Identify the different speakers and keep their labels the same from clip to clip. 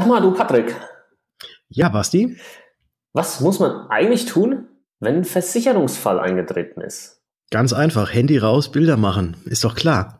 Speaker 1: Sag mal, du Patrick.
Speaker 2: Ja, Basti?
Speaker 1: Was muss man eigentlich tun, wenn ein Versicherungsfall eingetreten ist?
Speaker 2: Ganz einfach, Handy raus, Bilder machen. Ist doch klar.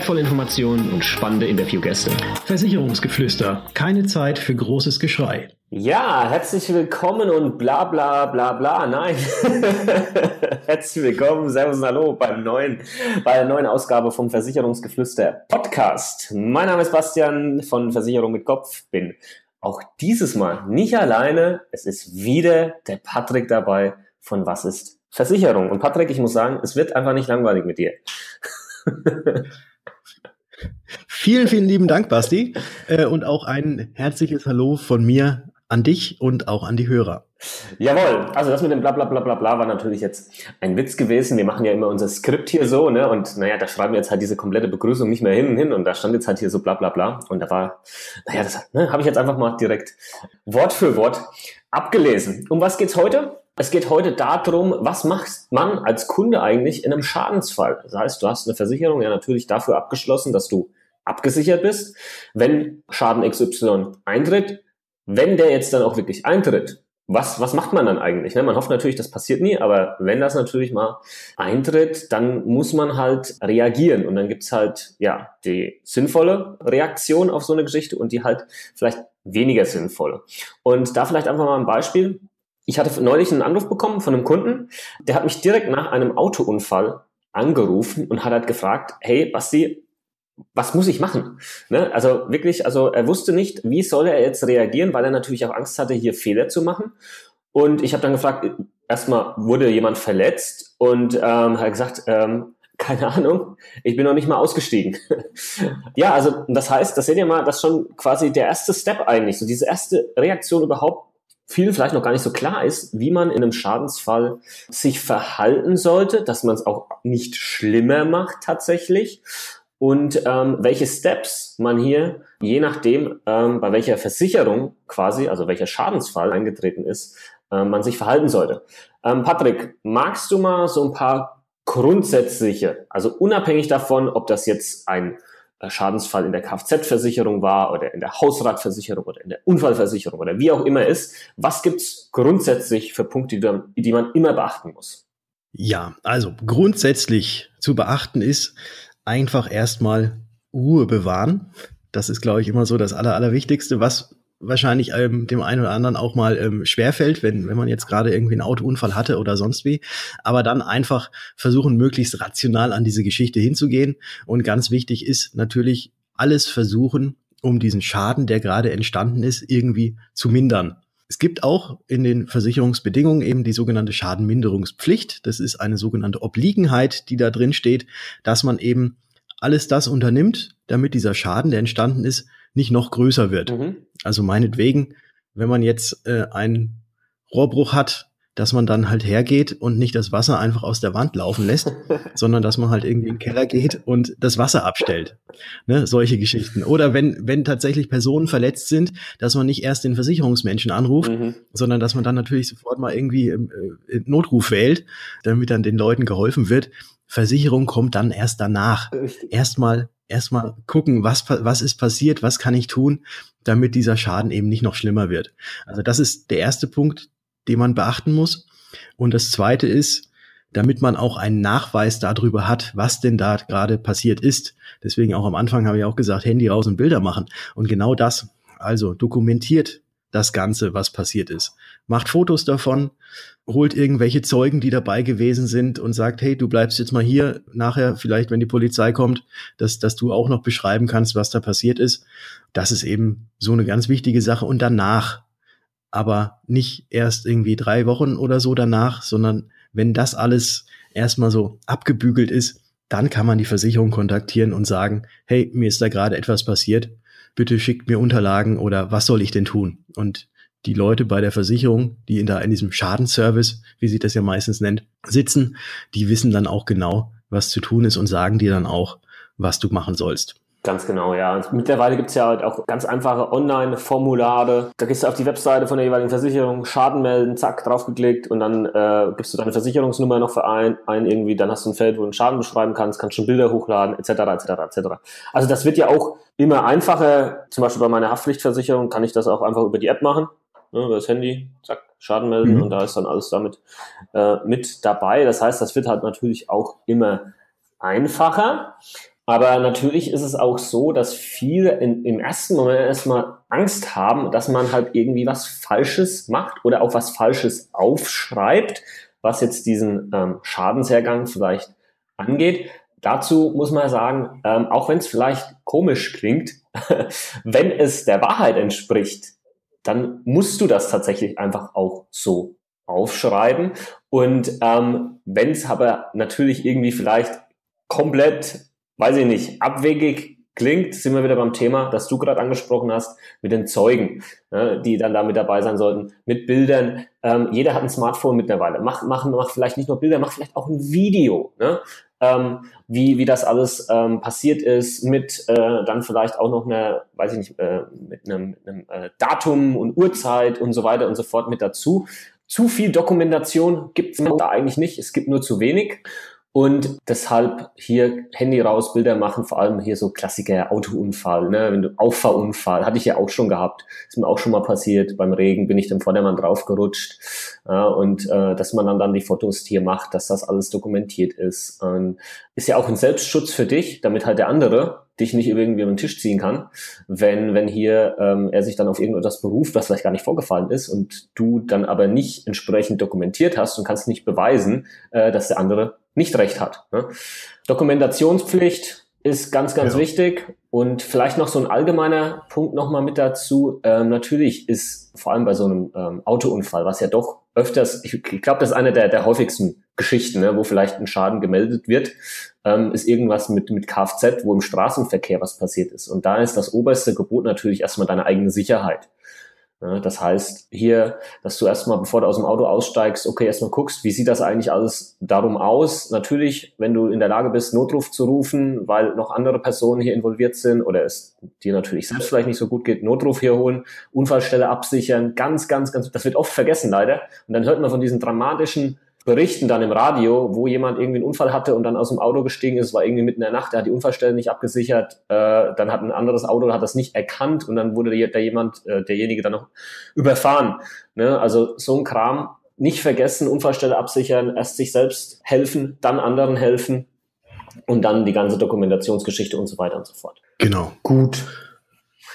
Speaker 3: wertvolle Informationen und spannende Interviewgäste.
Speaker 2: Versicherungsgeflüster. Keine Zeit für großes Geschrei.
Speaker 1: Ja, herzlich willkommen und bla bla bla bla. Nein. herzlich willkommen, Servus und Hallo beim neuen, bei der neuen Ausgabe vom Versicherungsgeflüster Podcast. Mein Name ist Bastian von Versicherung mit Kopf. Bin auch dieses Mal nicht alleine. Es ist wieder der Patrick dabei von Was ist Versicherung. Und Patrick, ich muss sagen, es wird einfach nicht langweilig mit dir.
Speaker 2: Vielen, vielen lieben Dank, Basti. Äh, und auch ein herzliches Hallo von mir an dich und auch an die Hörer.
Speaker 1: Jawohl, also das mit dem Blablabla bla, bla, bla, war natürlich jetzt ein Witz gewesen. Wir machen ja immer unser Skript hier so, ne? Und naja, da schreiben wir jetzt halt diese komplette Begrüßung nicht mehr hin und hin und da stand jetzt halt hier so bla bla bla. Und da war, naja, das ne, habe ich jetzt einfach mal direkt Wort für Wort abgelesen. Um was geht's heute? Es geht heute darum, was macht man als Kunde eigentlich in einem Schadensfall? Das heißt, du hast eine Versicherung ja natürlich dafür abgeschlossen, dass du abgesichert bist. Wenn Schaden XY eintritt, wenn der jetzt dann auch wirklich eintritt, was, was macht man dann eigentlich? Ne? Man hofft natürlich, das passiert nie, aber wenn das natürlich mal eintritt, dann muss man halt reagieren. Und dann gibt's halt ja die sinnvolle Reaktion auf so eine Geschichte und die halt vielleicht weniger sinnvolle. Und da vielleicht einfach mal ein Beispiel. Ich hatte neulich einen Anruf bekommen von einem Kunden, der hat mich direkt nach einem Autounfall angerufen und hat halt gefragt, hey Basti, was muss ich machen? Ne? Also wirklich, also er wusste nicht, wie soll er jetzt reagieren, weil er natürlich auch Angst hatte, hier Fehler zu machen. Und ich habe dann gefragt, erstmal wurde jemand verletzt und ähm, hat gesagt, ähm, keine Ahnung, ich bin noch nicht mal ausgestiegen. ja, also das heißt, das seht ihr mal, das ist schon quasi der erste Step eigentlich, so diese erste Reaktion überhaupt vielen vielleicht noch gar nicht so klar ist, wie man in einem Schadensfall sich verhalten sollte, dass man es auch nicht schlimmer macht tatsächlich und ähm, welche Steps man hier, je nachdem, ähm, bei welcher Versicherung quasi, also welcher Schadensfall eingetreten ist, äh, man sich verhalten sollte. Ähm, Patrick, magst du mal so ein paar grundsätzliche, also unabhängig davon, ob das jetzt ein Schadensfall in der Kfz-Versicherung war oder in der Hausratversicherung oder in der Unfallversicherung oder wie auch immer ist, was gibt's grundsätzlich für Punkte, die, man immer beachten muss?
Speaker 2: Ja, also grundsätzlich zu beachten ist, einfach erstmal Ruhe bewahren. Das ist, glaube ich, immer so das Aller, Allerwichtigste, was wahrscheinlich ähm, dem einen oder anderen auch mal ähm, schwerfällt, wenn, wenn man jetzt gerade irgendwie einen Autounfall hatte oder sonst wie. Aber dann einfach versuchen, möglichst rational an diese Geschichte hinzugehen. Und ganz wichtig ist natürlich alles versuchen, um diesen Schaden, der gerade entstanden ist, irgendwie zu mindern. Es gibt auch in den Versicherungsbedingungen eben die sogenannte Schadenminderungspflicht. Das ist eine sogenannte Obliegenheit, die da drin steht, dass man eben alles das unternimmt, damit dieser Schaden, der entstanden ist, nicht noch größer wird. Mhm. Also meinetwegen, wenn man jetzt äh, einen Rohrbruch hat, dass man dann halt hergeht und nicht das Wasser einfach aus der Wand laufen lässt, sondern dass man halt irgendwie in den Keller geht und das Wasser abstellt. Ne, solche Geschichten. Oder wenn, wenn tatsächlich Personen verletzt sind, dass man nicht erst den Versicherungsmenschen anruft, mhm. sondern dass man dann natürlich sofort mal irgendwie äh, Notruf wählt, damit dann den Leuten geholfen wird. Versicherung kommt dann erst danach. Erstmal erstmal gucken, was, was ist passiert, was kann ich tun, damit dieser Schaden eben nicht noch schlimmer wird. Also das ist der erste Punkt, den man beachten muss. Und das zweite ist, damit man auch einen Nachweis darüber hat, was denn da gerade passiert ist. Deswegen auch am Anfang habe ich auch gesagt, Handy raus und Bilder machen. Und genau das, also dokumentiert das Ganze, was passiert ist. Macht Fotos davon, holt irgendwelche Zeugen, die dabei gewesen sind und sagt, hey, du bleibst jetzt mal hier, nachher vielleicht, wenn die Polizei kommt, dass, dass du auch noch beschreiben kannst, was da passiert ist. Das ist eben so eine ganz wichtige Sache. Und danach aber nicht erst irgendwie drei Wochen oder so danach, sondern wenn das alles erstmal so abgebügelt ist, dann kann man die Versicherung kontaktieren und sagen, hey, mir ist da gerade etwas passiert. Bitte schickt mir Unterlagen oder was soll ich denn tun? Und die Leute bei der Versicherung, die in, da in diesem Schadenservice, wie sich das ja meistens nennt, sitzen, die wissen dann auch genau, was zu tun ist und sagen dir dann auch, was du machen sollst.
Speaker 1: Ganz genau, ja. Und mittlerweile gibt's ja halt auch ganz einfache Online-Formulare. Da gehst du auf die Webseite von der jeweiligen Versicherung, Schaden melden, zack, draufgeklickt und dann äh, gibst du deine Versicherungsnummer noch für ein, ein irgendwie, dann hast du ein Feld, wo du einen Schaden beschreiben kannst, kannst schon Bilder hochladen, etc., etc., etc. Also das wird ja auch immer einfacher. Zum Beispiel bei meiner Haftpflichtversicherung kann ich das auch einfach über die App machen, ne, über das Handy, zack, Schaden melden mhm. und da ist dann alles damit äh, mit dabei. Das heißt, das wird halt natürlich auch immer einfacher. Aber natürlich ist es auch so, dass viele in, im ersten Moment erstmal Angst haben, dass man halt irgendwie was Falsches macht oder auch was Falsches aufschreibt, was jetzt diesen ähm, Schadenshergang vielleicht angeht. Dazu muss man sagen, ähm, auch wenn es vielleicht komisch klingt, wenn es der Wahrheit entspricht, dann musst du das tatsächlich einfach auch so aufschreiben. Und ähm, wenn es aber natürlich irgendwie vielleicht komplett weiß ich nicht, abwegig klingt, sind wir wieder beim Thema, das du gerade angesprochen hast, mit den Zeugen, ne, die dann da mit dabei sein sollten, mit Bildern. Ähm, jeder hat ein Smartphone mittlerweile. Mach, mach, mach vielleicht nicht nur Bilder, mach vielleicht auch ein Video, ne? ähm, wie, wie das alles ähm, passiert ist, mit äh, dann vielleicht auch noch einer, weiß ich nicht, äh, mit einem, einem äh, Datum und Uhrzeit und so weiter und so fort mit dazu. Zu viel Dokumentation gibt es da eigentlich nicht, es gibt nur zu wenig. Und deshalb hier Handy raus, Bilder machen, vor allem hier so Klassiker, Autounfall, ne? Wenn du Auffahrunfall, hatte ich ja auch schon gehabt, ist mir auch schon mal passiert. Beim Regen bin ich dem Vordermann draufgerutscht. Ja, und äh, dass man dann, dann die Fotos hier macht, dass das alles dokumentiert ist. Ähm, ist ja auch ein Selbstschutz für dich, damit halt der andere dich nicht irgendwie über den Tisch ziehen kann, wenn, wenn hier ähm, er sich dann auf irgendetwas beruft, was vielleicht gar nicht vorgefallen ist und du dann aber nicht entsprechend dokumentiert hast und kannst nicht beweisen, äh, dass der andere nicht recht hat. Ne? Dokumentationspflicht ist ganz, ganz ja. wichtig. Und vielleicht noch so ein allgemeiner Punkt nochmal mit dazu. Ähm, natürlich ist vor allem bei so einem ähm, Autounfall, was ja doch öfters, ich, ich glaube, das ist eine der, der häufigsten Geschichten, ne, wo vielleicht ein Schaden gemeldet wird, ähm, ist irgendwas mit, mit Kfz, wo im Straßenverkehr was passiert ist. Und da ist das oberste Gebot natürlich erstmal deine eigene Sicherheit. Ja, das heißt hier, dass du erstmal, bevor du aus dem Auto aussteigst, okay, erstmal guckst, wie sieht das eigentlich alles darum aus? Natürlich, wenn du in der Lage bist, Notruf zu rufen, weil noch andere Personen hier involviert sind oder es dir natürlich selbst vielleicht nicht so gut geht, Notruf hier holen, Unfallstelle absichern, ganz, ganz, ganz, das wird oft vergessen leider. Und dann hört man von diesen dramatischen berichten dann im Radio, wo jemand irgendwie einen Unfall hatte und dann aus dem Auto gestiegen ist, war irgendwie mitten in der Nacht, der hat die Unfallstelle nicht abgesichert, äh, dann hat ein anderes Auto, hat das nicht erkannt und dann wurde der jemand, äh, derjenige dann noch überfahren. Ne? Also so ein Kram, nicht vergessen, Unfallstelle absichern, erst sich selbst helfen, dann anderen helfen und dann die ganze Dokumentationsgeschichte und so weiter und so fort.
Speaker 2: Genau. Gut.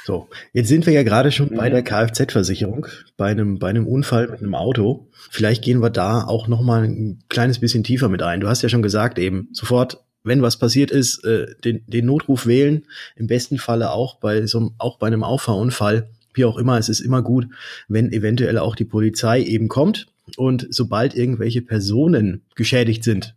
Speaker 2: So, jetzt sind wir ja gerade schon mhm. bei der Kfz-Versicherung, bei einem, bei einem Unfall mit einem Auto. Vielleicht gehen wir da auch noch mal ein kleines bisschen tiefer mit ein. Du hast ja schon gesagt, eben sofort, wenn was passiert ist, äh, den, den Notruf wählen. Im besten Falle auch bei so auch bei einem Auffahrunfall, wie auch immer. Es ist immer gut, wenn eventuell auch die Polizei eben kommt und sobald irgendwelche Personen geschädigt sind,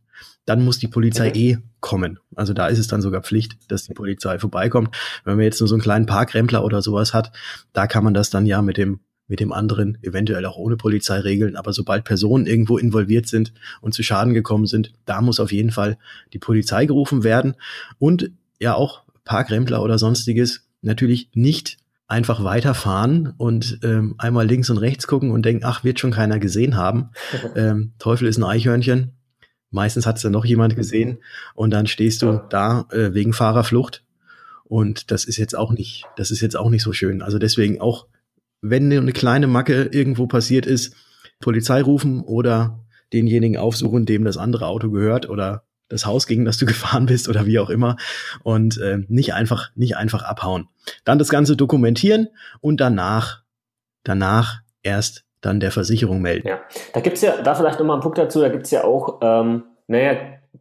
Speaker 2: dann muss die Polizei eh kommen. Also da ist es dann sogar Pflicht, dass die Polizei vorbeikommt. Wenn man jetzt nur so einen kleinen Parkrempler oder sowas hat, da kann man das dann ja mit dem mit dem anderen eventuell auch ohne Polizei regeln. Aber sobald Personen irgendwo involviert sind und zu Schaden gekommen sind, da muss auf jeden Fall die Polizei gerufen werden. Und ja auch Parkrempler oder sonstiges natürlich nicht einfach weiterfahren und ähm, einmal links und rechts gucken und denken, ach, wird schon keiner gesehen haben. Ähm, Teufel ist ein Eichhörnchen. Meistens hat es dann noch jemand gesehen und dann stehst du da äh, wegen Fahrerflucht. Und das ist jetzt auch nicht, das ist jetzt auch nicht so schön. Also deswegen auch, wenn eine kleine Macke irgendwo passiert ist, Polizei rufen oder denjenigen aufsuchen, dem das andere Auto gehört oder das Haus, gegen das du gefahren bist oder wie auch immer und äh, nicht einfach nicht einfach abhauen. Dann das Ganze dokumentieren und danach danach erst dann der Versicherung melden.
Speaker 1: Ja, da gibt's ja, da vielleicht nochmal einen Punkt dazu, da gibt's ja auch, ähm, naja,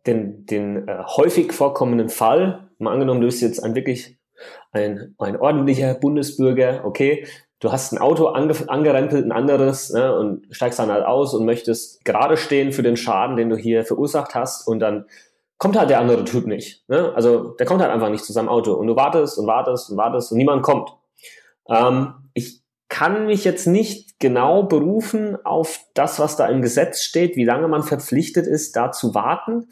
Speaker 1: den, den äh, häufig vorkommenden Fall, mal angenommen, du bist jetzt ein wirklich ein, ein ordentlicher Bundesbürger, okay, du hast ein Auto ange, angerempelt, ein anderes, ne, und steigst dann halt aus und möchtest gerade stehen für den Schaden, den du hier verursacht hast und dann kommt halt der andere Typ nicht. Ne? Also der kommt halt einfach nicht zu seinem Auto und du wartest und wartest und wartest und niemand kommt. Ähm, ich kann mich jetzt nicht genau berufen auf das, was da im Gesetz steht, wie lange man verpflichtet ist, da zu warten,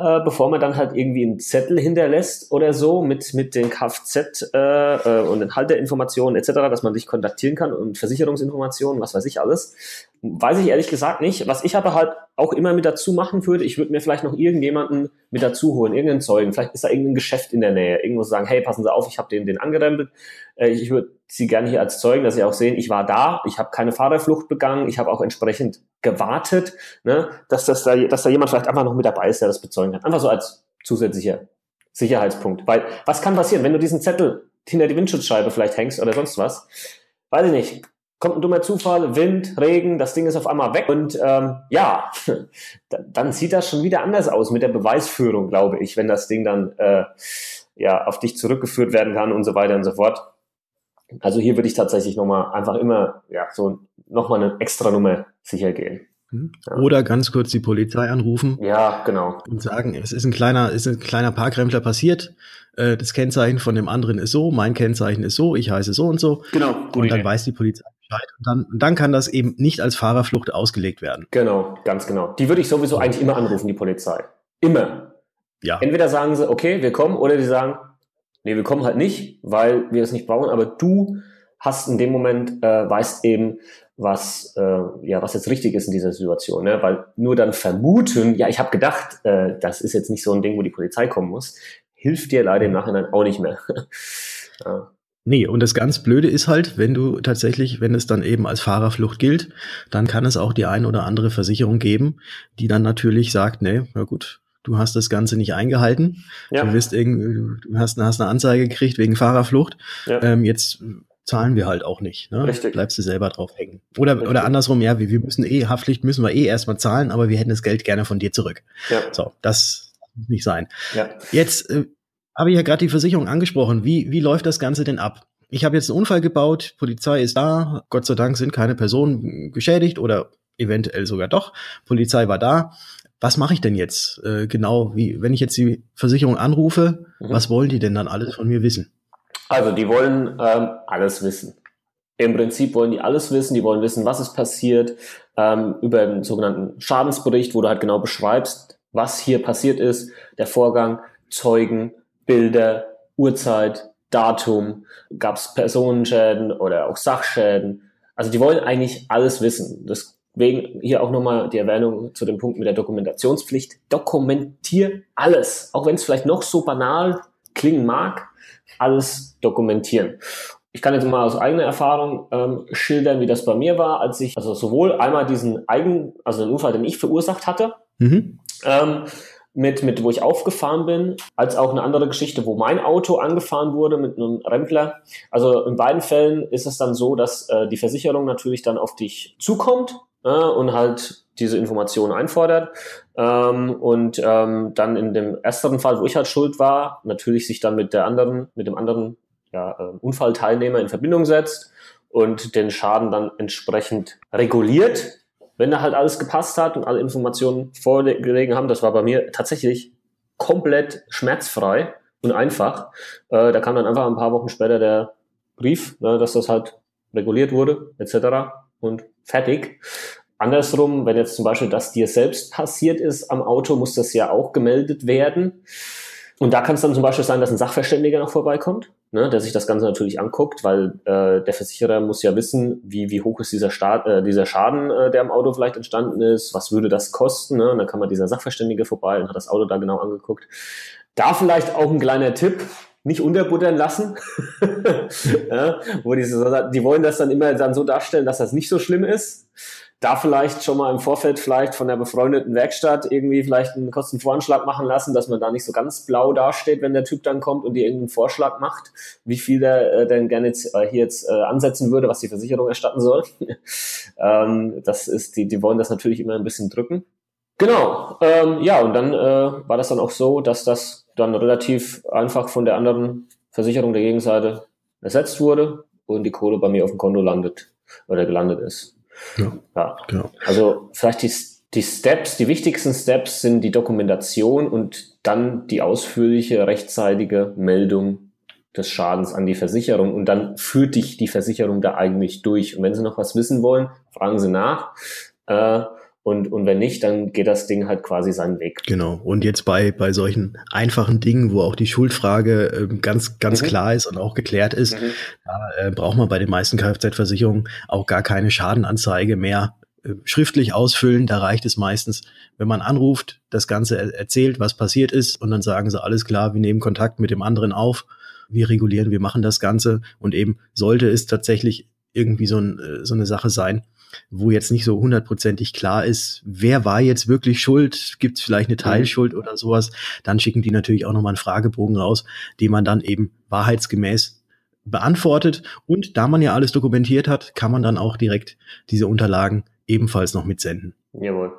Speaker 1: äh, bevor man dann halt irgendwie einen Zettel hinterlässt oder so mit, mit den Kfz äh, äh, und den Halterinformationen etc., dass man sich kontaktieren kann und Versicherungsinformationen, was weiß ich alles. Weiß ich ehrlich gesagt nicht. Was ich aber halt auch immer mit dazu machen würde, ich würde mir vielleicht noch irgendjemanden mit dazu holen, irgendeinen Zeugen. Vielleicht ist da irgendein Geschäft in der Nähe. Irgendwo sagen, hey, passen Sie auf, ich habe den, den angerempelt. Äh, ich würde Sie gerne hier als Zeugen, dass Sie auch sehen, ich war da, ich habe keine Fahrerflucht begangen, ich habe auch entsprechend gewartet, ne, dass, das da, dass da jemand vielleicht einfach noch mit dabei ist, der das bezeugen kann. Einfach so als zusätzlicher Sicherheitspunkt. Weil was kann passieren, wenn du diesen Zettel hinter die Windschutzscheibe vielleicht hängst oder sonst was? Weiß ich nicht kommt ein dummer Zufall, Wind, Regen, das Ding ist auf einmal weg und ähm, ja, dann sieht das schon wieder anders aus mit der Beweisführung, glaube ich, wenn das Ding dann äh, ja auf dich zurückgeführt werden kann und so weiter und so fort. Also hier würde ich tatsächlich nochmal einfach immer ja so nochmal eine extra Nummer sicher gehen.
Speaker 2: Mhm. Oder ganz kurz die Polizei anrufen.
Speaker 1: Ja, genau.
Speaker 2: Und sagen, es ist ein kleiner, ist ein kleiner Parkrempler passiert. Äh, das Kennzeichen von dem anderen ist so, mein Kennzeichen ist so, ich heiße so und so.
Speaker 1: Genau.
Speaker 2: Und dann weiß die Polizei Bescheid. Und dann, dann kann das eben nicht als Fahrerflucht ausgelegt werden.
Speaker 1: Genau, ganz genau. Die würde ich sowieso eigentlich immer anrufen, die Polizei. Immer.
Speaker 2: Ja.
Speaker 1: Entweder sagen sie, okay, wir kommen, oder die sagen, nee, wir kommen halt nicht, weil wir es nicht brauchen, aber du hast in dem Moment, äh, weißt eben, was, äh, ja, was jetzt richtig ist in dieser Situation. Ne? Weil nur dann vermuten, ja, ich habe gedacht, äh, das ist jetzt nicht so ein Ding, wo die Polizei kommen muss, hilft dir leider im Nachhinein auch nicht mehr.
Speaker 2: ja. Nee, und das ganz Blöde ist halt, wenn du tatsächlich, wenn es dann eben als Fahrerflucht gilt, dann kann es auch die ein oder andere Versicherung geben, die dann natürlich sagt, nee, na gut, du hast das Ganze nicht eingehalten, ja. du, wirst irgendwie, du hast, hast eine Anzeige gekriegt wegen Fahrerflucht, ja. ähm, jetzt zahlen wir halt auch nicht. Ne?
Speaker 1: Richtig.
Speaker 2: Bleibst du selber drauf hängen. Oder, oder andersrum, ja, wir, wir müssen eh, Haftpflicht müssen wir eh erstmal zahlen, aber wir hätten das Geld gerne von dir zurück. Ja. So, das muss nicht sein.
Speaker 1: Ja.
Speaker 2: Jetzt äh, habe ich ja gerade die Versicherung angesprochen. Wie, wie läuft das Ganze denn ab? Ich habe jetzt einen Unfall gebaut, Polizei ist da, Gott sei Dank sind keine Personen geschädigt oder eventuell sogar doch. Polizei war da. Was mache ich denn jetzt äh, genau? Wie, wenn ich jetzt die Versicherung anrufe, mhm. was wollen die denn dann alles von mir wissen?
Speaker 1: Also die wollen ähm, alles wissen. Im Prinzip wollen die alles wissen, die wollen wissen, was ist passiert, ähm, über den sogenannten Schadensbericht, wo du halt genau beschreibst, was hier passiert ist, der Vorgang, Zeugen, Bilder, Uhrzeit, Datum, gab es Personenschäden oder auch Sachschäden. Also die wollen eigentlich alles wissen. Deswegen hier auch nochmal die Erwähnung zu dem Punkt mit der Dokumentationspflicht. Dokumentier alles, auch wenn es vielleicht noch so banal klingen mag, alles dokumentieren. Ich kann jetzt mal aus eigener Erfahrung ähm, schildern, wie das bei mir war, als ich also sowohl einmal diesen eigen, also den Unfall, den ich verursacht hatte, mhm. ähm, mit, mit, wo ich aufgefahren bin, als auch eine andere Geschichte, wo mein Auto angefahren wurde mit einem Rempler. Also in beiden Fällen ist es dann so, dass äh, die Versicherung natürlich dann auf dich zukommt äh, und halt diese Informationen einfordert. Ähm, und ähm, dann in dem ersten Fall, wo ich halt schuld war, natürlich sich dann mit der anderen, mit dem anderen ja, äh, Unfallteilnehmer in Verbindung setzt und den Schaden dann entsprechend reguliert wenn da halt alles gepasst hat und alle Informationen vorgelegen haben, das war bei mir tatsächlich komplett schmerzfrei und einfach. Äh, da kam dann einfach ein paar Wochen später der Brief, ne, dass das halt reguliert wurde, etc. und fertig. Andersrum, wenn jetzt zum Beispiel das dir selbst passiert ist am Auto, muss das ja auch gemeldet werden. Und da kann es dann zum Beispiel sein, dass ein Sachverständiger noch vorbeikommt, ne, der sich das Ganze natürlich anguckt, weil äh, der Versicherer muss ja wissen, wie, wie hoch ist dieser, Staat, äh, dieser Schaden, äh, der am Auto vielleicht entstanden ist, was würde das kosten. Ne? Und dann kann man dieser Sachverständige vorbei und hat das Auto da genau angeguckt. Da vielleicht auch ein kleiner Tipp, nicht unterbuttern lassen. ja, wo die, die wollen das dann immer dann so darstellen, dass das nicht so schlimm ist da vielleicht schon mal im Vorfeld vielleicht von der befreundeten Werkstatt irgendwie vielleicht einen Kostenvoranschlag machen lassen, dass man da nicht so ganz blau dasteht, wenn der Typ dann kommt und dir irgendeinen Vorschlag macht, wie viel der äh, denn gerne jetzt, äh, hier jetzt äh, ansetzen würde, was die Versicherung erstatten soll. ähm, das ist, die, die wollen das natürlich immer ein bisschen drücken. Genau, ähm, ja, und dann äh, war das dann auch so, dass das dann relativ einfach von der anderen Versicherung der Gegenseite ersetzt wurde und die Kohle bei mir auf dem Konto landet oder gelandet ist. Ja, ja. Genau. Also vielleicht die, die Steps, die wichtigsten Steps sind die Dokumentation und dann die ausführliche, rechtzeitige Meldung des Schadens an die Versicherung und dann führt dich die Versicherung da eigentlich durch. Und wenn Sie noch was wissen wollen, fragen Sie nach. Äh, und, und wenn nicht, dann geht das Ding halt quasi seinen Weg.
Speaker 2: Genau. Und jetzt bei, bei solchen einfachen Dingen, wo auch die Schuldfrage äh, ganz, ganz mhm. klar ist und auch geklärt ist, mhm. da äh, braucht man bei den meisten Kfz-Versicherungen auch gar keine Schadenanzeige mehr äh, schriftlich ausfüllen. Da reicht es meistens, wenn man anruft, das Ganze er erzählt, was passiert ist und dann sagen sie, alles klar, wir nehmen Kontakt mit dem anderen auf, wir regulieren, wir machen das Ganze und eben sollte es tatsächlich irgendwie so, ein, äh, so eine Sache sein, wo jetzt nicht so hundertprozentig klar ist, wer war jetzt wirklich schuld, gibt es vielleicht eine mhm. Teilschuld oder sowas, dann schicken die natürlich auch nochmal einen Fragebogen raus, den man dann eben wahrheitsgemäß beantwortet. Und da man ja alles dokumentiert hat, kann man dann auch direkt diese Unterlagen ebenfalls noch mitsenden.
Speaker 1: Jawohl.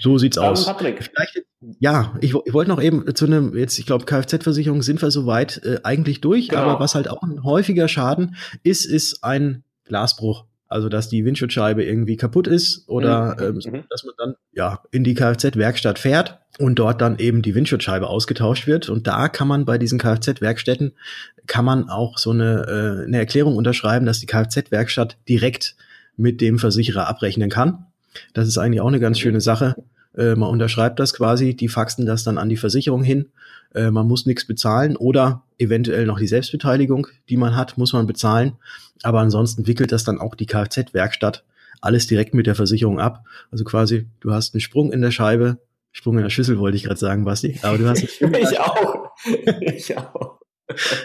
Speaker 2: So sieht's ähm, aus. Patrick. Vielleicht, ja, ich, ich wollte noch eben zu einem, jetzt, ich glaube, Kfz-Versicherung sind wir soweit äh, eigentlich durch, genau. aber was halt auch ein häufiger Schaden ist, ist ein Glasbruch. Also, dass die Windschutzscheibe irgendwie kaputt ist oder mhm. ähm, mhm. dass man dann ja in die Kfz-Werkstatt fährt und dort dann eben die Windschutzscheibe ausgetauscht wird. Und da kann man bei diesen Kfz-Werkstätten kann man auch so eine, äh, eine Erklärung unterschreiben, dass die Kfz-Werkstatt direkt mit dem Versicherer abrechnen kann. Das ist eigentlich auch eine ganz schöne Sache. Äh, man unterschreibt das quasi, die faxen das dann an die Versicherung hin. Äh, man muss nichts bezahlen oder eventuell noch die Selbstbeteiligung, die man hat, muss man bezahlen. Aber ansonsten wickelt das dann auch die Kfz-Werkstatt alles direkt mit der Versicherung ab. Also quasi, du hast einen Sprung in der Scheibe, Sprung in der Schüssel wollte ich gerade sagen, Basti, aber du hast einen
Speaker 1: Sprung ich auch. ich auch.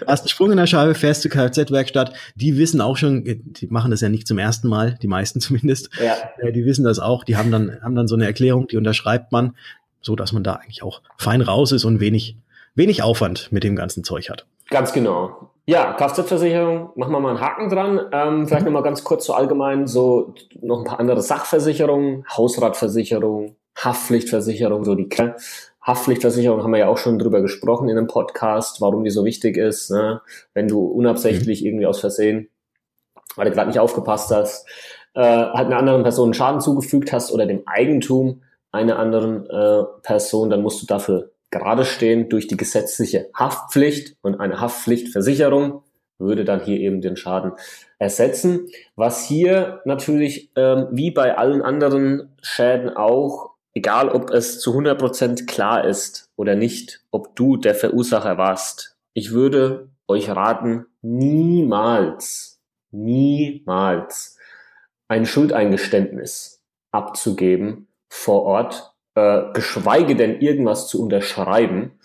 Speaker 2: Hast einen Sprung in der Scheibe, fährst zur Kfz-Werkstatt. Die wissen auch schon, die machen das ja nicht zum ersten Mal, die meisten zumindest. Ja. Äh, die wissen das auch. Die haben dann, haben dann so eine Erklärung, die unterschreibt man, so dass man da eigentlich auch fein raus ist und wenig, wenig Aufwand mit dem ganzen Zeug hat.
Speaker 1: Ganz genau. Ja, Kfz-Versicherung, machen wir mal einen Haken dran. Ähm, vielleicht noch mal ganz kurz so allgemein, so noch ein paar andere Sachversicherungen, Hausratversicherung, Haftpflichtversicherung, so die Haftpflichtversicherung haben wir ja auch schon drüber gesprochen in einem Podcast, warum die so wichtig ist. Ne? Wenn du unabsichtlich mhm. irgendwie aus Versehen, weil du gerade nicht aufgepasst hast, äh, halt einer anderen Person Schaden zugefügt hast oder dem Eigentum einer anderen äh, Person, dann musst du dafür gerade stehen durch die gesetzliche Haftpflicht und eine Haftpflichtversicherung würde dann hier eben den Schaden ersetzen. Was hier natürlich ähm, wie bei allen anderen Schäden auch egal ob es zu 100% klar ist oder nicht, ob du der Verursacher warst, ich würde euch raten, niemals, niemals ein Schuldeingeständnis abzugeben vor Ort, äh, geschweige denn irgendwas zu unterschreiben.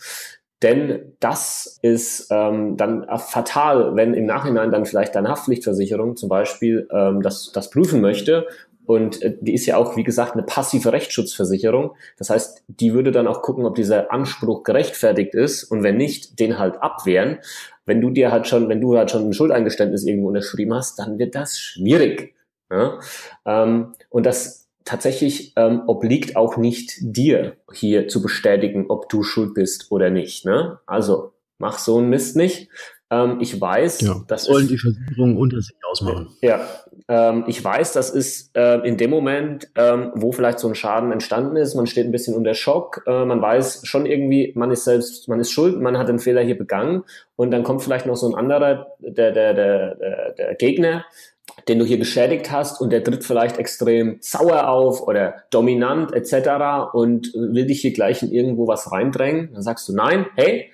Speaker 1: Denn das ist ähm, dann fatal, wenn im Nachhinein dann vielleicht deine Haftpflichtversicherung zum Beispiel ähm, das, das prüfen möchte und äh, die ist ja auch, wie gesagt, eine passive Rechtsschutzversicherung. Das heißt, die würde dann auch gucken, ob dieser Anspruch gerechtfertigt ist und wenn nicht, den halt abwehren. Wenn du dir halt schon, wenn du halt schon ein Schuldeingeständnis irgendwo unterschrieben hast, dann wird das schwierig. Ja? Ähm, und das tatsächlich ähm, obliegt auch nicht dir, hier zu bestätigen, ob du schuld bist oder nicht. Ne? Also mach so einen Mist nicht. Ähm, ich weiß,
Speaker 2: ja, das sollen die Versicherungen unter sich ausmachen.
Speaker 1: Ja, ähm, ich weiß, das ist äh, in dem Moment, ähm, wo vielleicht so ein Schaden entstanden ist, man steht ein bisschen unter Schock, äh, man weiß schon irgendwie, man ist selbst, man ist schuld, man hat einen Fehler hier begangen und dann kommt vielleicht noch so ein anderer, der, der, der, der, der Gegner, den du hier geschädigt hast und der tritt vielleicht extrem sauer auf oder dominant etc. und will dich hier gleich in irgendwo was reindrängen. Dann sagst du nein, hey,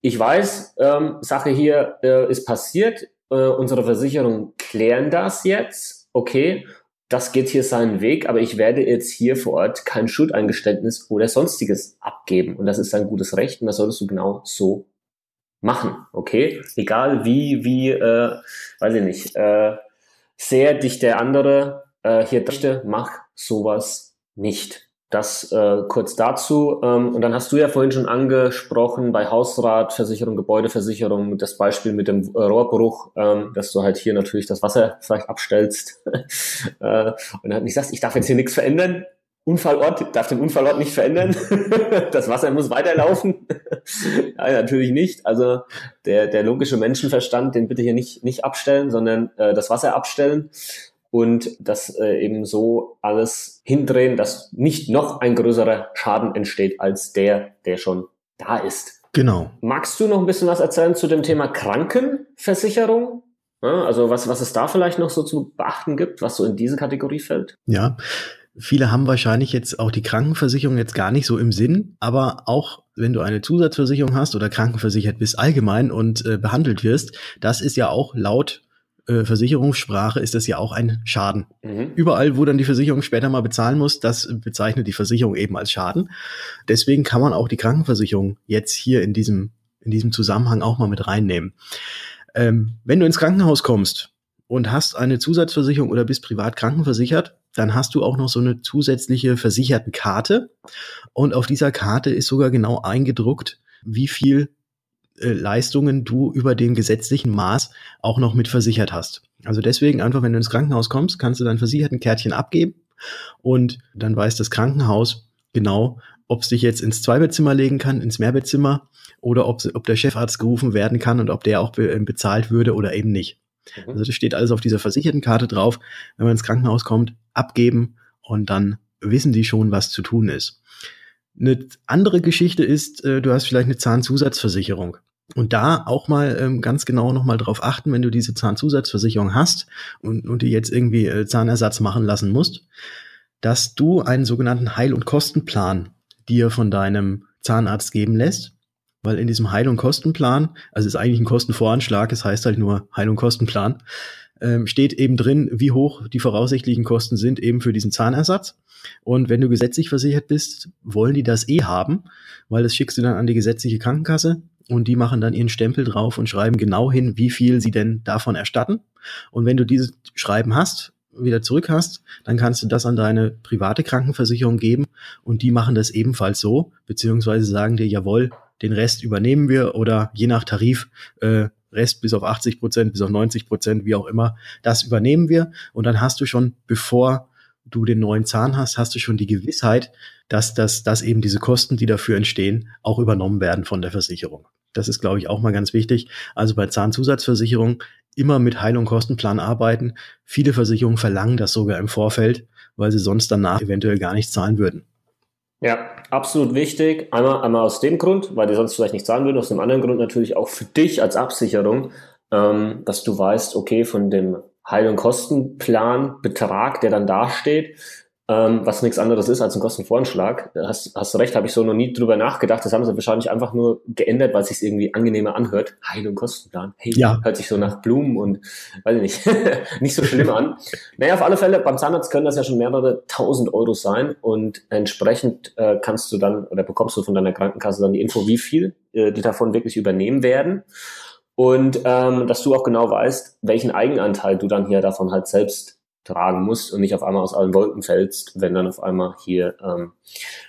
Speaker 1: ich weiß, ähm, Sache hier äh, ist passiert, äh, unsere Versicherungen klären das jetzt, okay, das geht hier seinen Weg, aber ich werde jetzt hier vor Ort kein Schuldeingeständnis oder sonstiges abgeben. Und das ist ein gutes Recht und das solltest du genau so machen, okay? Egal wie, wie, äh, weiß ich nicht, äh, sehr dich der andere äh, hier möchte, mach sowas nicht. Das äh, kurz dazu. Ähm, und dann hast du ja vorhin schon angesprochen bei Hausratversicherung, Gebäudeversicherung, das Beispiel mit dem äh, Rohrbruch, ähm, dass du halt hier natürlich das Wasser vielleicht abstellst äh, und halt nicht sagst, ich darf jetzt hier nichts verändern. Unfallort, darf den Unfallort nicht verändern. das Wasser muss weiterlaufen. Nein, natürlich nicht. Also der, der logische Menschenverstand, den bitte hier nicht, nicht abstellen, sondern äh, das Wasser abstellen und das äh, eben so alles hindrehen, dass nicht noch ein größerer Schaden entsteht als der, der schon da ist.
Speaker 2: Genau.
Speaker 1: Magst du noch ein bisschen was erzählen zu dem Thema Krankenversicherung? Also was, was es da vielleicht noch so zu beachten gibt, was so in diese Kategorie fällt?
Speaker 2: Ja, viele haben wahrscheinlich jetzt auch die Krankenversicherung jetzt gar nicht so im Sinn, aber auch wenn du eine Zusatzversicherung hast oder krankenversichert bist allgemein und äh, behandelt wirst, das ist ja auch laut äh, Versicherungssprache ist das ja auch ein Schaden. Mhm. Überall, wo dann die Versicherung später mal bezahlen muss, das bezeichnet die Versicherung eben als Schaden. Deswegen kann man auch die Krankenversicherung jetzt hier in diesem, in diesem Zusammenhang auch mal mit reinnehmen. Ähm, wenn du ins Krankenhaus kommst und hast eine Zusatzversicherung oder bist privat krankenversichert, dann hast du auch noch so eine zusätzliche Versichertenkarte. Und auf dieser Karte ist sogar genau eingedruckt, wie viel äh, Leistungen du über den gesetzlichen Maß auch noch mit versichert hast. Also deswegen einfach, wenn du ins Krankenhaus kommst, kannst du dein versicherten Kärtchen abgeben und dann weiß das Krankenhaus genau, ob es dich jetzt ins Zweibettzimmer legen kann, ins Mehrbettzimmer oder ob, ob der Chefarzt gerufen werden kann und ob der auch be ähm, bezahlt würde oder eben nicht. Mhm. Also das steht alles auf dieser versicherten Karte drauf. Wenn man ins Krankenhaus kommt, abgeben und dann wissen die schon, was zu tun ist. Eine andere Geschichte ist, äh, du hast vielleicht eine Zahnzusatzversicherung. Und da auch mal ähm, ganz genau nochmal drauf achten, wenn du diese Zahnzusatzversicherung hast und, und die jetzt irgendwie äh, Zahnersatz machen lassen musst, dass du einen sogenannten Heil- und Kostenplan dir von deinem Zahnarzt geben lässt. Weil in diesem Heil- und Kostenplan, also es ist eigentlich ein Kostenvoranschlag, es heißt halt nur Heil- und Kostenplan, ähm, steht eben drin, wie hoch die voraussichtlichen Kosten sind eben für diesen Zahnersatz. Und wenn du gesetzlich versichert bist, wollen die das eh haben, weil das schickst du dann an die gesetzliche Krankenkasse und die machen dann ihren Stempel drauf und schreiben genau hin, wie viel sie denn davon erstatten. Und wenn du dieses Schreiben hast, wieder zurück hast, dann kannst du das an deine private Krankenversicherung geben. Und die machen das ebenfalls so, beziehungsweise sagen dir, jawohl, den Rest übernehmen wir. Oder je nach Tarif äh, Rest bis auf 80 Prozent, bis auf 90 Prozent, wie auch immer, das übernehmen wir. Und dann hast du schon, bevor du den neuen Zahn hast, hast du schon die Gewissheit, dass, das, dass eben diese Kosten, die dafür entstehen, auch übernommen werden von der Versicherung. Das ist, glaube ich, auch mal ganz wichtig. Also bei Zahnzusatzversicherung immer mit Heil- und Kostenplan arbeiten. Viele Versicherungen verlangen das sogar im Vorfeld, weil sie sonst danach eventuell gar nicht zahlen würden.
Speaker 1: Ja, absolut wichtig. Einmal, einmal aus dem Grund, weil die sonst vielleicht nicht zahlen würden, aus dem anderen Grund natürlich auch für dich als Absicherung, ähm, dass du weißt, okay, von dem Heil- und Kostenplan, Betrag, der dann dasteht, ähm, was nichts anderes ist als ein Kostenvoranschlag. Hast, hast recht, habe ich so noch nie drüber nachgedacht. Das haben sie wahrscheinlich einfach nur geändert, weil es sich irgendwie angenehmer anhört. Heil- und Kostenplan. Hey, ja. hört sich so nach Blumen und weiß ich nicht, nicht so schlimm an. Naja, auf alle Fälle, beim Zahnarzt können das ja schon mehrere tausend Euro sein und entsprechend äh, kannst du dann oder bekommst du von deiner Krankenkasse dann die Info, wie viel äh, die davon wirklich übernehmen werden und ähm, dass du auch genau weißt, welchen Eigenanteil du dann hier davon halt selbst tragen musst und nicht auf einmal aus allen Wolken fällst, wenn dann auf einmal hier ähm,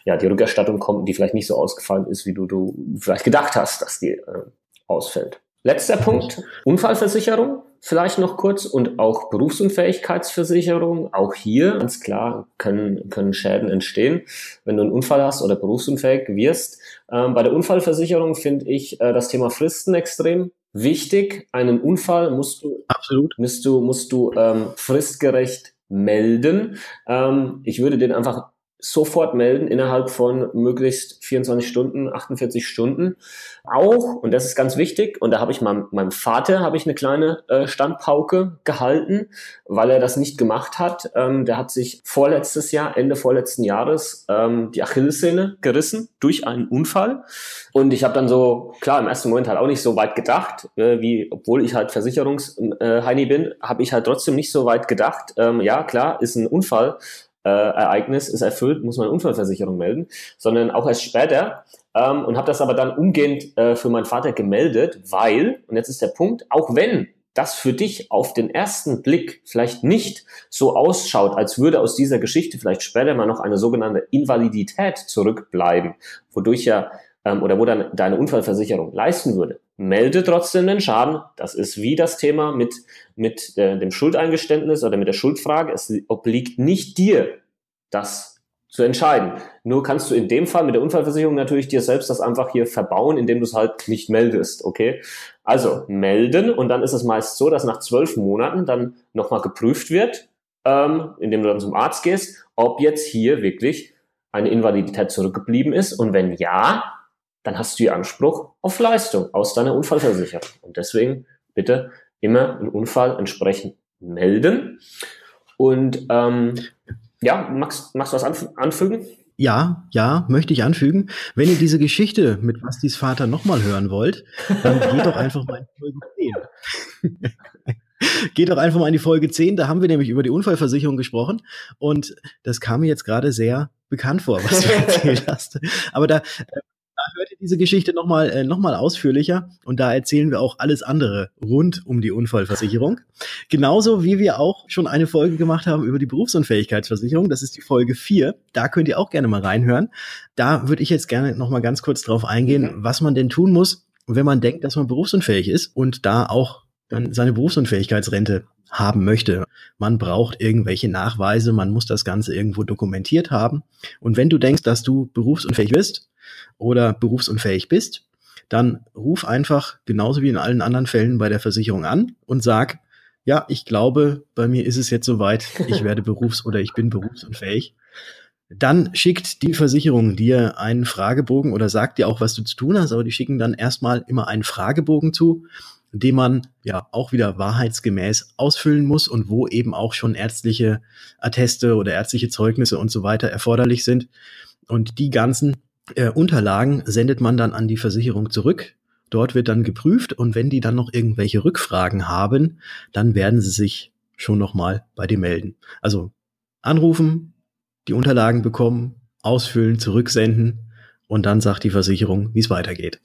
Speaker 1: ja die Rückerstattung kommt, die vielleicht nicht so ausgefallen ist, wie du, du vielleicht gedacht hast, dass die äh, ausfällt. Letzter Punkt, Unfallversicherung vielleicht noch kurz und auch Berufsunfähigkeitsversicherung. Auch hier ganz klar können, können Schäden entstehen, wenn du einen Unfall hast oder berufsunfähig wirst. Ähm, bei der Unfallversicherung finde ich äh, das Thema Fristen extrem wichtig. Einen Unfall musst du absolut musst du musst du ähm, fristgerecht melden. Ähm, ich würde den einfach sofort melden innerhalb von möglichst 24 Stunden, 48 Stunden. Auch, und das ist ganz wichtig, und da habe ich meinem, meinem Vater habe ich eine kleine äh, Standpauke gehalten, weil er das nicht gemacht hat. Ähm, der hat sich vorletztes Jahr, Ende vorletzten Jahres, ähm, die Achillessehne gerissen durch einen Unfall. Und ich habe dann so, klar, im ersten Moment halt auch nicht so weit gedacht, äh, wie, obwohl ich halt Versicherungsheini äh, bin, habe ich halt trotzdem nicht so weit gedacht. Ähm, ja, klar, ist ein Unfall, äh, Ereignis ist erfüllt, muss man Unfallversicherung melden, sondern auch erst später. Ähm, und habe das aber dann umgehend äh, für meinen Vater gemeldet, weil, und jetzt ist der Punkt, auch wenn das für dich auf den ersten Blick vielleicht nicht so ausschaut, als würde aus dieser Geschichte vielleicht später mal noch eine sogenannte Invalidität zurückbleiben, wodurch ja ähm, oder wo dann deine Unfallversicherung leisten würde, melde trotzdem den Schaden. Das ist wie das Thema mit, mit äh, dem Schuldeingeständnis oder mit der Schuldfrage. Es obliegt nicht dir, das zu entscheiden. Nur kannst du in dem Fall mit der Unfallversicherung natürlich dir selbst das einfach hier verbauen, indem du es halt nicht meldest, okay? Also melden und dann ist es meist so, dass nach zwölf Monaten dann nochmal geprüft wird, ähm, indem du dann zum Arzt gehst, ob jetzt hier wirklich eine Invalidität zurückgeblieben ist und wenn ja, dann hast du Anspruch auf Leistung aus deiner Unfallversicherung. Und deswegen bitte immer einen Unfall entsprechend melden. Und ähm, ja, magst, magst du was anf anfügen?
Speaker 2: Ja, ja, möchte ich anfügen. Wenn ihr diese Geschichte mit Bastis Vater nochmal hören wollt, dann geht doch einfach mal in Folge 10. geht doch einfach mal in die Folge 10. Da haben wir nämlich über die Unfallversicherung gesprochen. Und das kam mir jetzt gerade sehr bekannt vor, was du erzählt hast. Aber da hört ihr diese Geschichte nochmal äh, noch ausführlicher und da erzählen wir auch alles andere rund um die Unfallversicherung. Genauso wie wir auch schon eine Folge gemacht haben über die Berufsunfähigkeitsversicherung. Das ist die Folge 4. Da könnt ihr auch gerne mal reinhören. Da würde ich jetzt gerne nochmal ganz kurz drauf eingehen, mhm. was man denn tun muss, wenn man denkt, dass man berufsunfähig ist und da auch dann seine Berufsunfähigkeitsrente haben möchte. Man braucht irgendwelche Nachweise, man muss das Ganze irgendwo dokumentiert haben. Und wenn du denkst, dass du berufsunfähig bist, oder berufsunfähig bist, dann ruf einfach genauso wie in allen anderen Fällen bei der Versicherung an und sag, ja, ich glaube, bei mir ist es jetzt soweit, ich werde berufs- oder ich bin berufsunfähig. Dann schickt die Versicherung dir einen Fragebogen oder sagt dir auch, was du zu tun hast, aber die schicken dann erstmal immer einen Fragebogen zu, den man ja auch wieder wahrheitsgemäß ausfüllen muss und wo eben auch schon ärztliche Atteste oder ärztliche Zeugnisse und so weiter erforderlich sind. Und die ganzen äh, Unterlagen sendet man dann an die Versicherung zurück. Dort wird dann geprüft und wenn die dann noch irgendwelche Rückfragen haben, dann werden sie sich schon nochmal bei dir melden. Also anrufen, die Unterlagen bekommen, ausfüllen, zurücksenden und dann sagt die Versicherung, wie es weitergeht.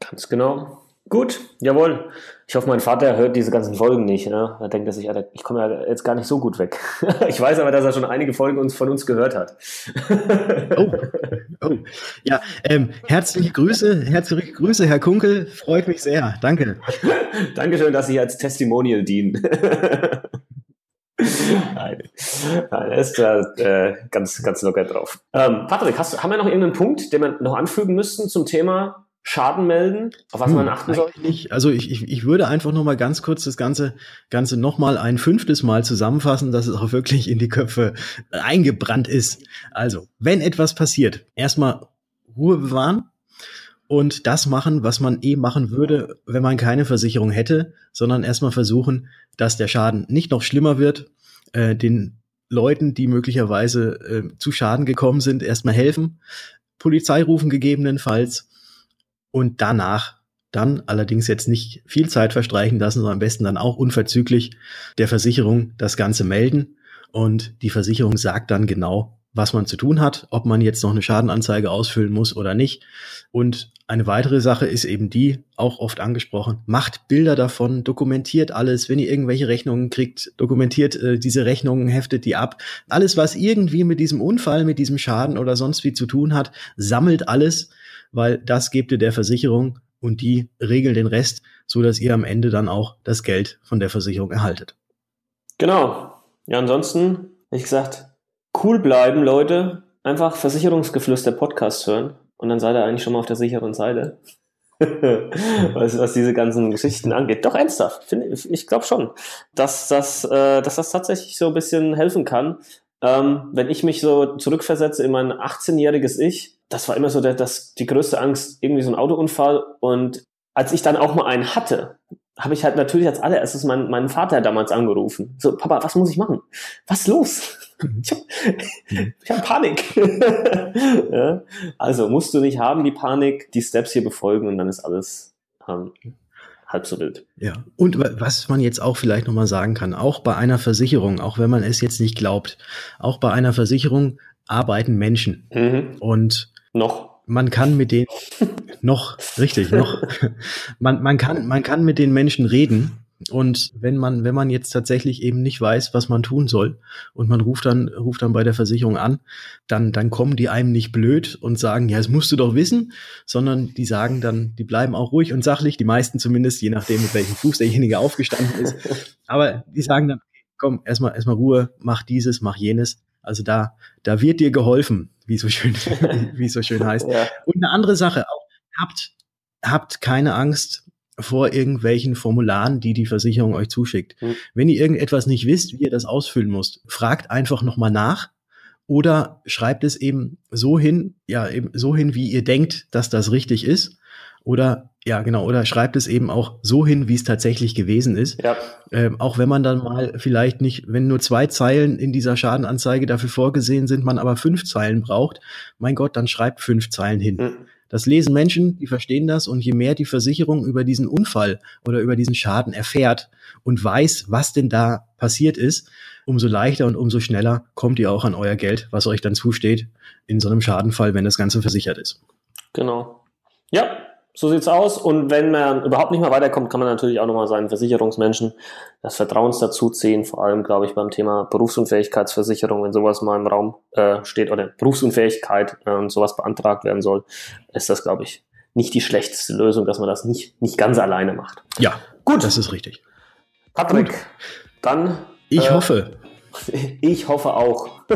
Speaker 1: Ganz genau. Gut, jawohl. Ich hoffe, mein Vater hört diese ganzen Folgen nicht. Ne? Er denkt, dass ich, ich komme ja jetzt gar nicht so gut weg. ich weiß aber, dass er schon einige Folgen uns, von uns gehört hat.
Speaker 2: oh, oh. Ja, ähm, herzliche Grüße, herzliche Grüße, Herr Kunkel. Freut mich sehr. Danke.
Speaker 1: Dankeschön, dass Sie als Testimonial dienen. Nein, Nein er ist da äh, ganz, ganz locker drauf. Ähm, Patrick, hast, haben wir noch irgendeinen Punkt, den wir noch anfügen müssten zum Thema Schaden melden, auf was hm, man achten soll?
Speaker 2: Nicht. Also ich, ich, ich würde einfach noch mal ganz kurz das Ganze, Ganze noch mal ein fünftes Mal zusammenfassen, dass es auch wirklich in die Köpfe eingebrannt ist. Also, wenn etwas passiert, erstmal Ruhe bewahren und das machen, was man eh machen würde, wenn man keine Versicherung hätte, sondern erstmal versuchen, dass der Schaden nicht noch schlimmer wird, äh, den Leuten, die möglicherweise äh, zu Schaden gekommen sind, erstmal helfen, Polizei rufen gegebenenfalls und danach dann allerdings jetzt nicht viel Zeit verstreichen lassen, sondern am besten dann auch unverzüglich der Versicherung das Ganze melden. Und die Versicherung sagt dann genau, was man zu tun hat, ob man jetzt noch eine Schadenanzeige ausfüllen muss oder nicht. Und eine weitere Sache ist eben die, auch oft angesprochen, macht Bilder davon, dokumentiert alles. Wenn ihr irgendwelche Rechnungen kriegt, dokumentiert äh, diese Rechnungen, heftet die ab. Alles, was irgendwie mit diesem Unfall, mit diesem Schaden oder sonst wie zu tun hat, sammelt alles weil das gebt ihr der Versicherung und die regeln den Rest, so dass ihr am Ende dann auch das Geld von der Versicherung erhaltet.
Speaker 1: Genau. Ja, ansonsten, ich gesagt, cool bleiben, Leute. Einfach Versicherungsgeflüster Podcast hören und dann seid ihr eigentlich schon mal auf der sicheren Seite. was, was diese ganzen Geschichten angeht. Doch ernsthaft, finde ich, ich glaube schon, dass das, äh, dass das tatsächlich so ein bisschen helfen kann. Ähm, wenn ich mich so zurückversetze in mein 18-jähriges Ich, das war immer so der, das, die größte Angst, irgendwie so ein Autounfall. Und als ich dann auch mal einen hatte, habe ich halt natürlich als allererstes meinen, meinen Vater damals angerufen. So, Papa, was muss ich machen? Was ist los? Ich habe ich hab Panik. ja? Also musst du nicht haben, die Panik, die Steps hier befolgen und dann ist alles ähm, halb so wild.
Speaker 2: Ja, und was man jetzt auch vielleicht nochmal sagen kann, auch bei einer Versicherung, auch wenn man es jetzt nicht glaubt, auch bei einer Versicherung arbeiten Menschen. Mhm. Und
Speaker 1: noch.
Speaker 2: Man kann mit denen noch, richtig, noch. Man, man kann, man kann mit den Menschen reden. Und wenn man, wenn man jetzt tatsächlich eben nicht weiß, was man tun soll, und man ruft dann, ruft dann bei der Versicherung an, dann, dann kommen die einem nicht blöd und sagen, ja, das musst du doch wissen, sondern die sagen dann, die bleiben auch ruhig und sachlich, die meisten zumindest, je nachdem, mit welchem Fuß derjenige aufgestanden ist. Aber die sagen dann, komm, erstmal, erstmal Ruhe, mach dieses, mach jenes. Also da, da wird dir geholfen, wie so schön, wie so schön heißt. Ja. Und eine andere Sache auch, habt, habt keine Angst vor irgendwelchen Formularen, die die Versicherung euch zuschickt. Mhm. Wenn ihr irgendetwas nicht wisst, wie ihr das ausfüllen müsst, fragt einfach nochmal nach Oder schreibt es eben so hin, ja, eben so hin, wie ihr denkt, dass das richtig ist. Oder ja, genau, oder schreibt es eben auch so hin, wie es tatsächlich gewesen ist. Ja. Ähm, auch wenn man dann mal vielleicht nicht, wenn nur zwei Zeilen in dieser Schadenanzeige dafür vorgesehen sind, man aber fünf Zeilen braucht, mein Gott, dann schreibt fünf Zeilen hin. Mhm. Das lesen Menschen, die verstehen das und je mehr die Versicherung über diesen Unfall oder über diesen Schaden erfährt und weiß, was denn da passiert ist, umso leichter und umso schneller kommt ihr auch an euer Geld, was euch dann zusteht in so einem Schadenfall, wenn das Ganze versichert ist.
Speaker 1: Genau. Ja, so sieht's aus. Und wenn man überhaupt nicht mehr weiterkommt, kann man natürlich auch nochmal seinen Versicherungsmenschen das Vertrauens dazu ziehen. Vor allem, glaube ich, beim Thema Berufsunfähigkeitsversicherung, wenn sowas mal im Raum äh, steht oder Berufsunfähigkeit äh, und sowas beantragt werden soll, ist das, glaube ich, nicht die schlechteste Lösung, dass man das nicht, nicht ganz alleine macht.
Speaker 2: Ja, gut. Das ist richtig.
Speaker 1: Patrick, gut. dann.
Speaker 2: Ich äh, hoffe.
Speaker 1: Ich hoffe auch.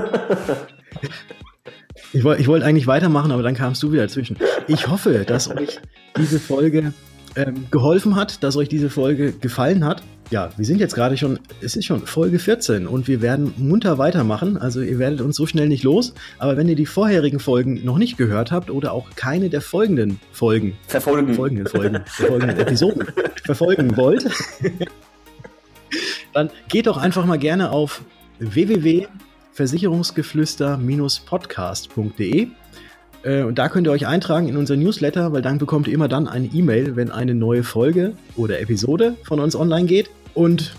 Speaker 2: Ich wollte ich wollt eigentlich weitermachen, aber dann kamst du wieder zwischen. Ich hoffe, dass euch diese Folge ähm, geholfen hat, dass euch diese Folge gefallen hat. Ja, wir sind jetzt gerade schon, es ist schon Folge 14 und wir werden munter weitermachen. Also ihr werdet uns so schnell nicht los. Aber wenn ihr die vorherigen Folgen noch nicht gehört habt oder auch keine der folgenden Folgen,
Speaker 1: verfolgen,
Speaker 2: folgenden Folgen, folgenden Episoden verfolgen wollt, dann geht doch einfach mal gerne auf www versicherungsgeflüster-podcast.de. Äh, und da könnt ihr euch eintragen in unser Newsletter, weil dann bekommt ihr immer dann eine E-Mail, wenn eine neue Folge oder Episode von uns online geht. Und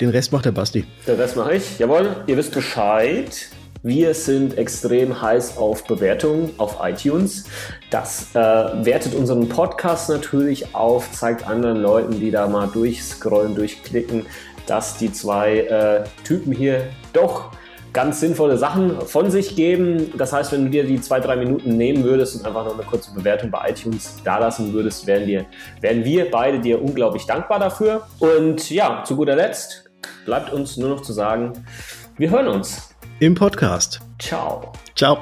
Speaker 2: den Rest macht der Basti.
Speaker 1: Den Rest mache ich. Jawohl, ihr wisst Bescheid. Wir sind extrem heiß auf Bewertungen auf iTunes. Das äh, wertet unseren Podcast natürlich auf, zeigt anderen Leuten, die da mal durchscrollen, durchklicken, dass die zwei äh, Typen hier doch ganz sinnvolle Sachen von sich geben. Das heißt, wenn du dir die zwei, drei Minuten nehmen würdest und einfach noch eine kurze Bewertung bei iTunes dalassen würdest, wären, dir, wären wir beide dir unglaublich dankbar dafür. Und ja, zu guter Letzt bleibt uns nur noch zu sagen, wir hören uns.
Speaker 2: Im Podcast.
Speaker 1: Ciao.
Speaker 2: Ciao.